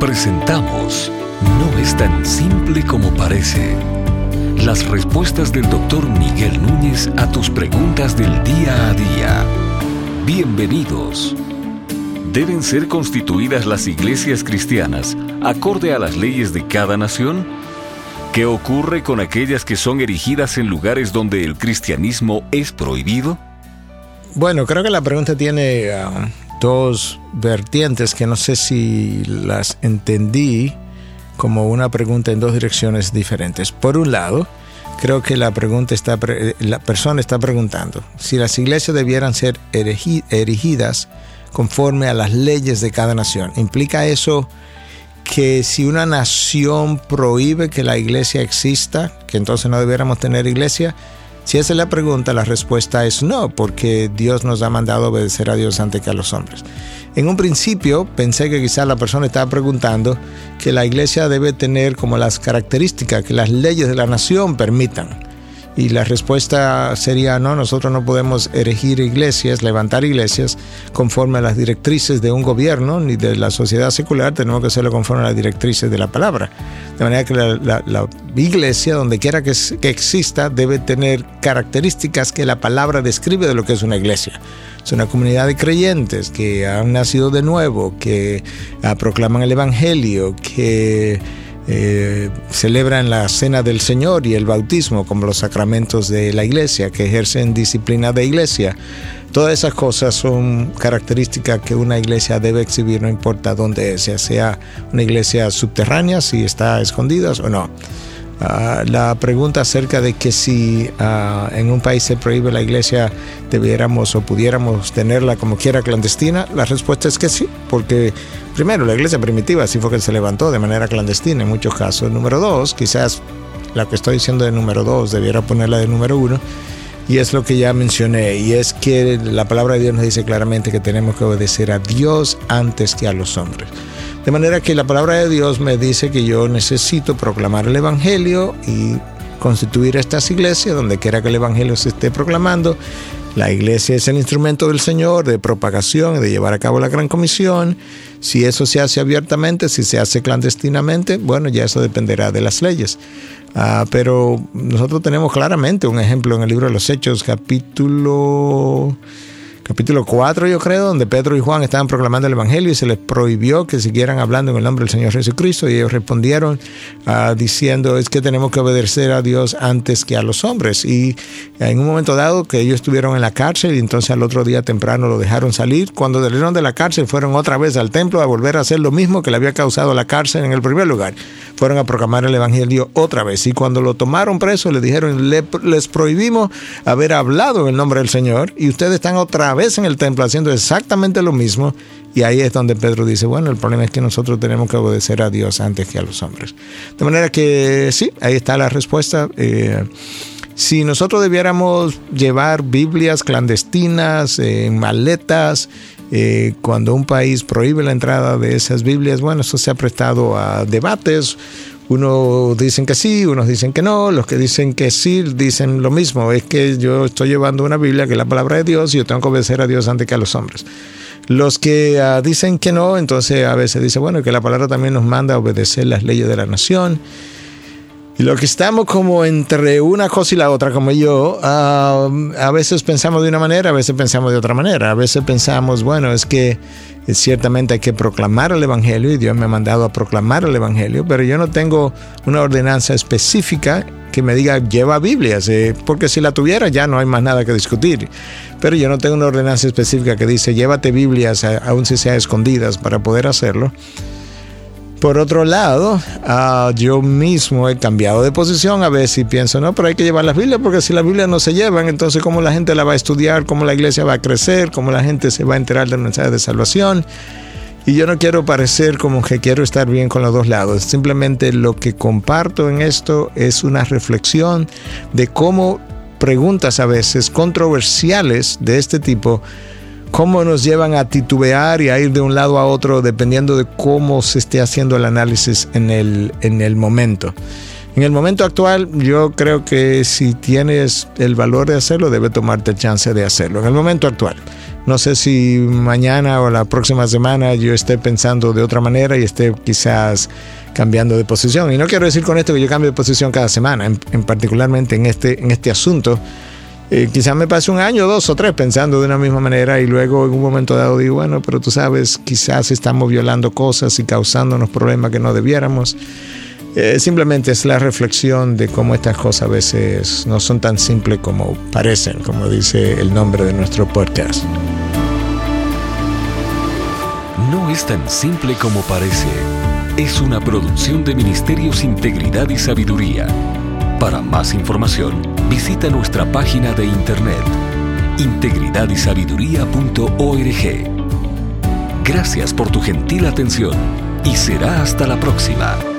Presentamos No es tan simple como parece. Las respuestas del doctor Miguel Núñez a tus preguntas del día a día. Bienvenidos. ¿Deben ser constituidas las iglesias cristianas acorde a las leyes de cada nación? ¿Qué ocurre con aquellas que son erigidas en lugares donde el cristianismo es prohibido? Bueno, creo que la pregunta tiene uh, dos vertientes que no sé si las entendí como una pregunta en dos direcciones diferentes. Por un lado, creo que la pregunta está la persona está preguntando si las iglesias debieran ser erigidas conforme a las leyes de cada nación. ¿Implica eso que si una nación prohíbe que la iglesia exista, que entonces no debiéramos tener iglesia? Si esa es la pregunta, la respuesta es no, porque Dios nos ha mandado obedecer a Dios antes que a los hombres. En un principio pensé que quizás la persona estaba preguntando que la iglesia debe tener como las características que las leyes de la nación permitan. Y la respuesta sería, no, nosotros no podemos erigir iglesias, levantar iglesias conforme a las directrices de un gobierno ni de la sociedad secular, tenemos que hacerlo conforme a las directrices de la palabra. De manera que la, iglesia, donde quiera que, exista, debe tener características que la palabra describe de lo que es una iglesia. Es una comunidad de creyentes que han nacido de nuevo, que ah, proclaman el Evangelio, que eh, celebran la cena del Señor y el bautismo como los sacramentos de la iglesia, que ejercen disciplina de iglesia. Todas esas cosas son características que una iglesia debe exhibir, no importa dónde sea, sea una iglesia subterránea, si está escondida o no. Ah, la pregunta acerca de que si ah, en un país se prohíbe la iglesia, debiéramos o pudiéramos tenerla como quiera clandestina, la respuesta es que sí, porque primero la iglesia primitiva sí fue que se levantó de manera clandestina en muchos casos. Número dos, quizás la que estoy diciendo de número dos debiera ponerla de número uno. Y es lo que ya mencioné, y es que la palabra de Dios nos dice claramente que tenemos que obedecer a Dios antes que a los hombres. De manera que la palabra de Dios me dice que yo necesito proclamar el Evangelio y constituir estas iglesias donde quiera que el Evangelio se esté proclamando. La iglesia es el instrumento del Señor de propagación, de llevar a cabo la gran comisión. Si eso se hace abiertamente, si se hace clandestinamente, bueno, ya eso dependerá de las leyes. Ah, pero nosotros tenemos claramente un ejemplo en el libro de los Hechos, capítulo capítulo 4, yo creo, donde Pedro y Juan estaban proclamando el Evangelio y se les prohibió que siguieran hablando en el nombre del Señor Jesucristo. Y ellos respondieron uh, diciendo es que tenemos que obedecer a Dios antes que a los hombres y en un momento dado que ellos estuvieron en la cárcel y entonces al otro día temprano lo dejaron salir, cuando salieron de la cárcel fueron otra vez al templo a volver a hacer lo mismo que le había causado la cárcel en el primer lugar, fueron a proclamar el Evangelio otra vez. Y cuando lo tomaron preso le dijeron les prohibimos haber hablado en el nombre del Señor y ustedes están otra vez en el templo haciendo exactamente lo mismo. Y ahí es donde Pedro dice, bueno, el problema es que nosotros tenemos que obedecer a Dios antes que a los hombres. De manera que sí, ahí está la respuesta. Eh, si nosotros debiéramos llevar Biblias clandestinas en maletas, eh, cuando un país prohíbe la entrada de esas Biblias, bueno, eso se ha prestado a debates unos dicen que sí, unos dicen que no, los que dicen que sí dicen lo mismo, es que yo estoy llevando una Biblia que es la palabra de Dios y yo tengo que obedecer a Dios antes que a los hombres. Los que ah, dicen que no, entonces a veces dice, bueno, que la palabra también nos manda a obedecer las leyes de la nación. Y lo que estamos como entre una cosa y la otra, como yo, ah, a veces pensamos de una manera, a veces pensamos de otra manera. A veces pensamos, bueno, es que ciertamente hay que proclamar el Evangelio y Dios me ha mandado a proclamar el Evangelio, pero yo no tengo una ordenanza específica que me diga lleva Biblias, eh, porque si la tuviera ya no hay más nada que discutir. Pero yo no tengo una ordenanza específica que dice llévate Biblias, aun si sea escondidas, para poder hacerlo. Por otro lado, ah, yo mismo he cambiado de posición a veces y pienso, no, pero hay que llevar las Biblias porque si las Biblias no se llevan, entonces cómo la gente la va a estudiar, cómo la iglesia va a crecer, cómo la gente se va a enterar del mensaje de salvación. Y yo no quiero parecer como que quiero estar bien con los dos lados. Simplemente lo que comparto en esto es una reflexión de cómo preguntas a veces controversiales de este tipo cómo nos llevan a titubear y a ir de un lado a otro dependiendo de cómo se esté haciendo el análisis en el, en el momento. En el momento actual, yo creo que si tienes el valor de hacerlo, debe tomarte chance de hacerlo. En el momento actual. No sé si mañana o la próxima semana yo esté pensando de otra manera y esté quizás cambiando de posición. Y no quiero decir con esto que yo cambie de posición cada semana, en, particularmente en este, en este asunto. Eh, quizás me pase un año, dos o tres pensando de una misma manera y luego en un momento dado digo, bueno, pero tú sabes, quizás estamos violando cosas y causándonos problemas que no debiéramos. Eh, simplemente es la reflexión de cómo estas cosas a veces no son tan simples como parecen, como dice el nombre de nuestro podcast. No es tan simple como parece. Es una producción de Ministerios Integridad y Sabiduría. Para más información, visita nuestra página de internet integridadysabiduría.org. Gracias por tu gentil atención y será hasta la próxima.